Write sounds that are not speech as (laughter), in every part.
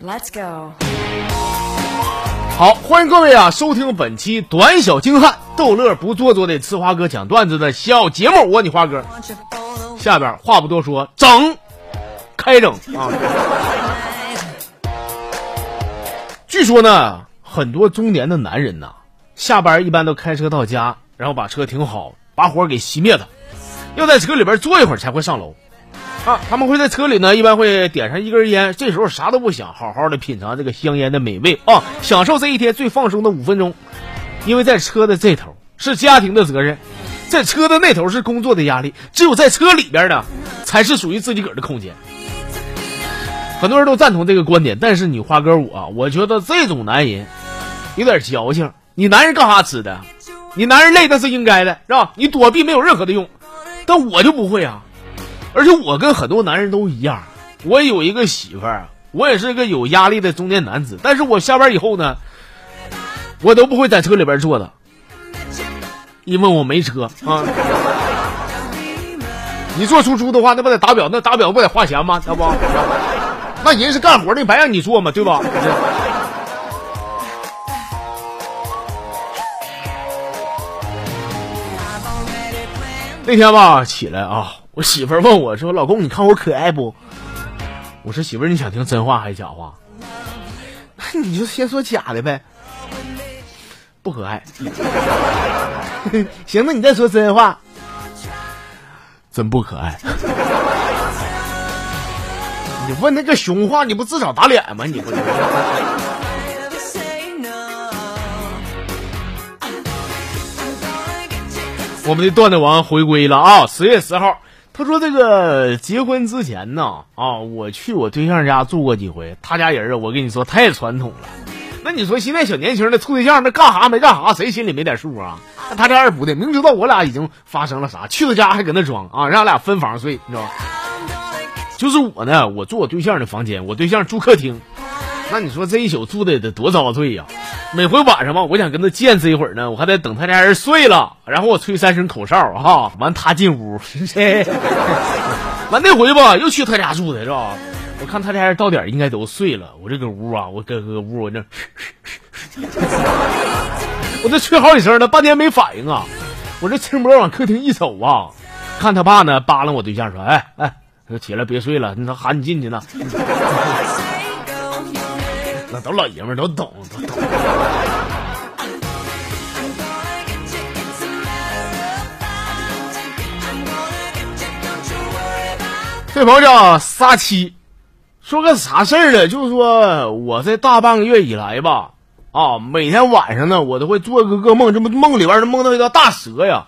Let's go。好，欢迎各位啊，收听本期短小精悍、逗乐不做作的呲花哥讲段子的小节目。我你花哥，下边话不多说，整，开整啊！据说呢，很多中年的男人呐，下班一般都开车到家，然后把车停好，把火给熄灭了，要在车里边坐一会儿才会上楼。啊，他们会在车里呢，一般会点上一根烟，这时候啥都不想，好好的品尝这个香烟的美味啊，享受这一天最放松的五分钟。因为在车的这头是家庭的责任，在车的那头是工作的压力，只有在车里边的才是属于自己个儿的空间。很多人都赞同这个观点，但是你花哥我，我觉得这种男人有点矫情。你男人干啥吃的？你男人累那是应该的，是吧？你躲避没有任何的用，但我就不会啊。而且我跟很多男人都一样，我有一个媳妇儿，我也是个有压力的中年男子。但是我下班以后呢，我都不会在车里边坐的，因为我没车啊。(laughs) 你坐出租的话，那不得打表？那打表不得花钱吗？那不，那人是干活的，白让你坐吗？对吧？(laughs) 那天吧，起来啊。我媳妇儿问我说：“老公，你看我可爱不？”我说：“媳妇儿，你想听真话还是假话？”那你就先说假的呗。不可爱。(laughs) 行，那你再说真话。真不可爱。你问那个熊话，你不至少打脸吗？你不。我们的段子王回归了啊！十月十号。他说：“这个结婚之前呢，啊，我去我对象家住过几回。他家人啊，我跟你说太传统了。那你说现在小年轻的处对象，那干啥没干啥，谁心里没点数啊？那他家人不的，明知道我俩已经发生了啥，去他家还搁那装啊，让俺俩分房睡，你知道吧？就是我呢，我住我对象的房间，我对象住客厅。那你说这一宿住的得多遭罪呀？每回晚上吧，我想跟他见识一会儿呢，我还得等他家人睡了，然后我吹三声口哨，哈，完他进屋，(laughs) 完那回吧，又去他家住的是吧？我看他家人到点应该都睡了，我这搁屋啊，我搁搁屋我这，我这吹好几声呢，半天没反应啊！我这轻脖往客厅一走啊，看他爸呢，扒拉我对象说：“哎哎，起来别睡了，他喊你进去呢。”那都老爷们都懂，都懂。(laughs) 这朋友叫撒七，说个啥事儿呢？就是说我这大半个月以来吧，啊，每天晚上呢，我都会做个噩梦，这不梦里边儿梦到一条大蛇呀，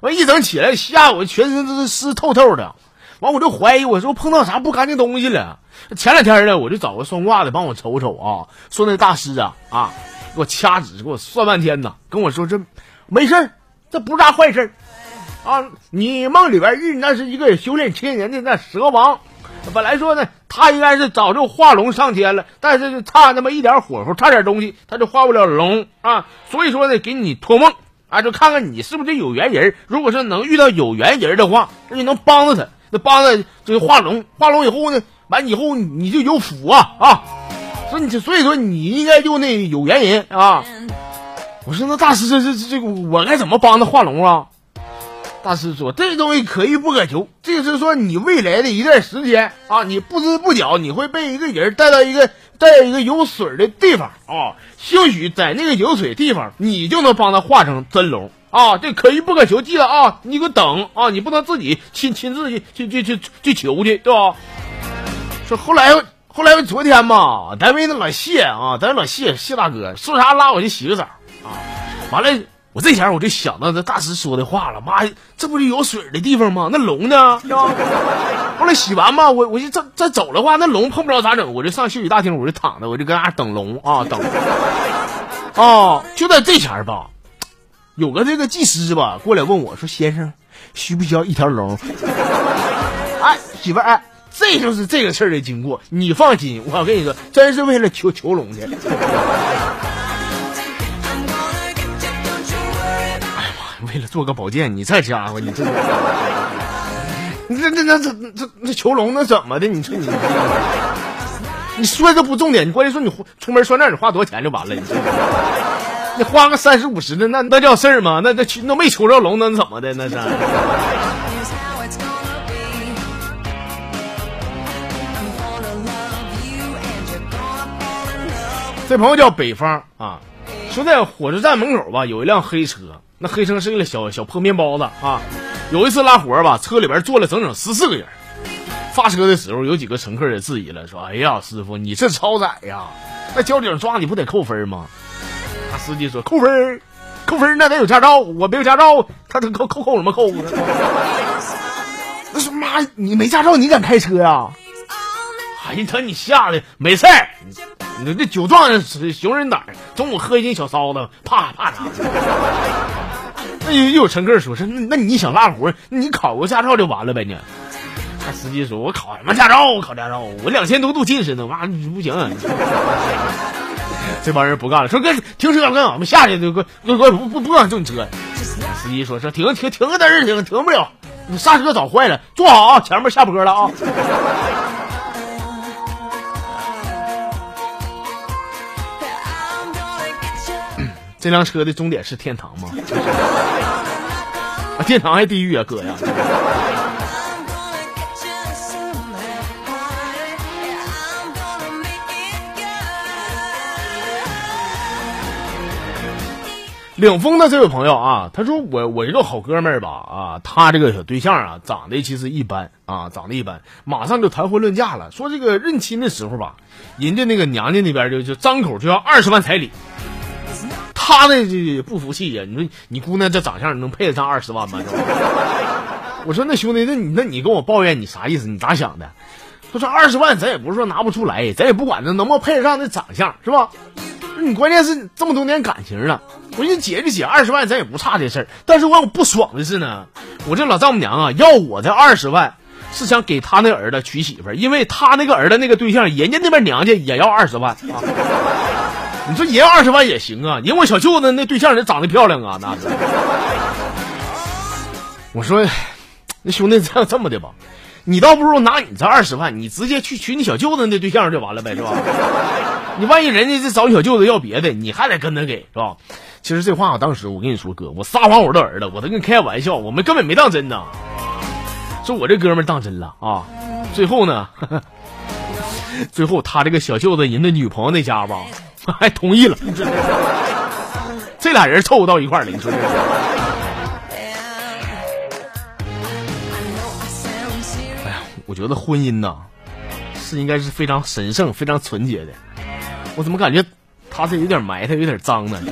我一整起来吓我全身都是湿透透的。完，我就怀疑我说碰到啥不干净东西了。前两天呢，我就找个算卦的帮我瞅瞅啊，说那大师啊啊，给我掐指，给我算半天呢，跟我说这没事儿这不是啥坏事啊。你梦里边遇那是一个修炼千年的那蛇王，本来说呢，他应该是早就化龙上天了，但是就差那么一点火候，差点东西，他就化不了龙啊。所以说呢，给你托梦啊，就看看你是不是有缘人。如果是能遇到有缘人的话，那你能帮着他。那帮着就是化龙，化龙以后呢，完以后你就有福啊啊！所以你所以说你应该就那有缘人啊！我说那大师这这这我该怎么帮他化龙啊？大师说这东西可遇不可求，这是说你未来的一段时间啊，你不知不觉你会被一个人带到一个带到一个有水的地方啊，兴许在那个有水地方，你就能帮他化成真龙。啊，这可遇不可求，记得啊，你给我等啊，你不能自己亲亲自去去去去去求去，对吧？说后来后来昨天嘛，单位那老谢啊，咱老谢谢大哥说啥拉我去洗个澡啊，完了我这前我就想到这大师说的话了，妈呀，这不是有水的地方吗？那龙呢？后来洗完嘛，我我就这这走的话，那龙碰不着咋整？我就上休息大厅，我就躺着，我就搁那等龙啊等。啊，就在这前吧。有个这个技师吧，过来问我说：“先生，需不需要一条龙？” (laughs) 哎，媳妇儿，哎，这就是这个事儿的经过。你放心，我跟你说，真是为了求求龙去。(laughs) 哎呀妈，为了做个保健，你这家伙，你这，你这这这这这这求龙那怎么的？你说你。你说这不重点，你关键说你出门算账，你花多少钱就完了。你你花个三十五十的，那那叫事儿吗？那那那没求着龙，能怎么的？那是。(laughs) 这朋友叫北方啊，说在火车站门口吧，有一辆黑车，那黑车是一个小小破面包子啊。有一次拉活吧，车里边坐了整整十四个人。发车的时候，有几个乘客也质疑了，说：“哎呀，师傅，你这超载呀！那交警抓你不得扣分吗？”司机说：“扣分，扣分，那得有驾照，我没有驾照，他他扣扣扣什么扣？” (laughs) 那说：“妈，你没驾照，你敢开车呀？”哎呀，他你吓的没事儿，你这酒壮熊人胆，中午喝一斤小骚子，怕怕啥？(laughs) 那又有乘客说：“是那那你想拉活，你考个驾照就完了呗？你。”那司机说：“我考什么驾照？我考驾照，我两千多度近视呢，妈不行。” (laughs) 这帮人不干了，说：“哥，停车，哥，我们下去，哥，哥，哥，不不不让动车。”司机说：“说停停停个嘚儿，停停不了，你刹车早坏了，坐好啊，前面下坡了啊。(coughs) ”这辆车的终点是天堂吗？(laughs) 天堂还地狱啊，哥呀！领风的这位朋友啊，他说我我一个好哥们儿吧啊，他这个小对象啊长得其实一般啊，长得一般，马上就谈婚论嫁了。说这个认亲的时候吧，人家那个娘家那边就就张口就要二十万彩礼，他呢就不服气呀。你说你姑娘这长相能配得上二十万吗？我说那兄弟，那你那你跟我抱怨你啥意思？你咋想的？他说二十万咱也不是说拿不出来，咱也不管那能不能配得上那长相是吧？你关键是这么多年感情了，我说姐就结，二十万咱也不差这事儿。但是我我不爽的是呢，我这老丈母娘啊，要我这二十万，是想给他那儿子娶媳妇儿，因为他那个儿子那个对象，人家那边娘家也要二十万啊。(laughs) 你说人要二十万也行啊，人我小舅子那对象人长得漂亮啊，那是。我说，那兄弟这样这么的吧。你倒不如拿你这二十万，你直接去娶你小舅子那对象就完了呗，是吧？你万一人家这找你小舅子要别的，你还得跟他给，是吧？其实这话我当时我跟你说哥，我撒谎我的儿子，我都跟你开玩笑，我们根本没当真呐。说我这哥们当真了啊！最后呢，(laughs) 最后他这个小舅子人的女朋友那家吧，还同意了，(laughs) 这俩人凑合到一块儿了，你说这。我觉得婚姻呐，是应该是非常神圣、非常纯洁的。我怎么感觉他是有点埋汰、有点脏呢？(laughs)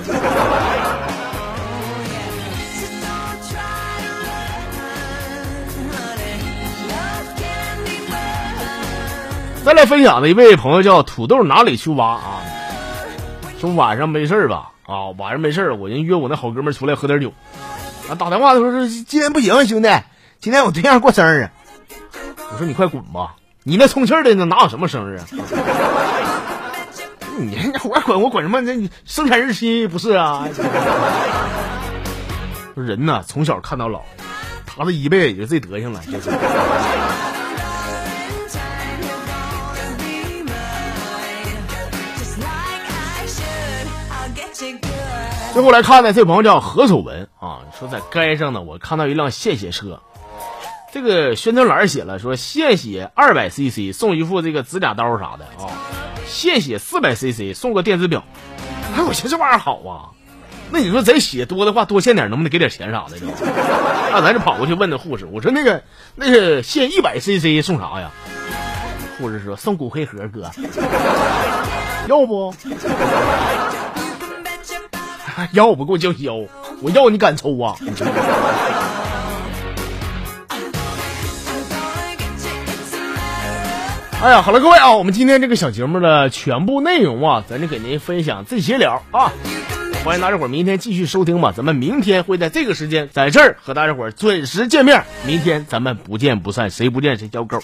再来分享的一位朋友叫土豆哪里去挖啊？说晚上没事吧？啊，晚上没事我人约我那好哥们出来喝点酒。啊，打电话的时候说今天不行，兄弟，今天我对象过生日。我说你快滚吧！你那充气的那哪有什么生日啊？你 (laughs) 我管我管什么？这你生产日期不是啊？(laughs) 人呐，从小看到老，他这一辈子也就这德行了。(laughs) 最后来看呢，这朋友叫何守文啊，说在街上呢，我看到一辆献血车。这个宣传栏写了说献血二百 cc 送一副这个指甲刀啥的啊，献血四百 cc 送个电子表。哎，我寻思这玩意儿好啊。那你说咱血多的话，多献点能不能给点钱啥的？那咱就跑过去问那护士，我说那个那个献一百 cc 送啥呀？护士说送骨灰盒，哥，要不？(laughs) 要不给我叫嚣，我要你敢抽啊？哎呀，好了，各位啊，我们今天这个小节目的全部内容啊，咱就给您分享这些了啊。欢迎大家伙儿明天继续收听吧，咱们明天会在这个时间在这儿和大家伙儿准时见面。明天咱们不见不散，谁不见谁叫狗。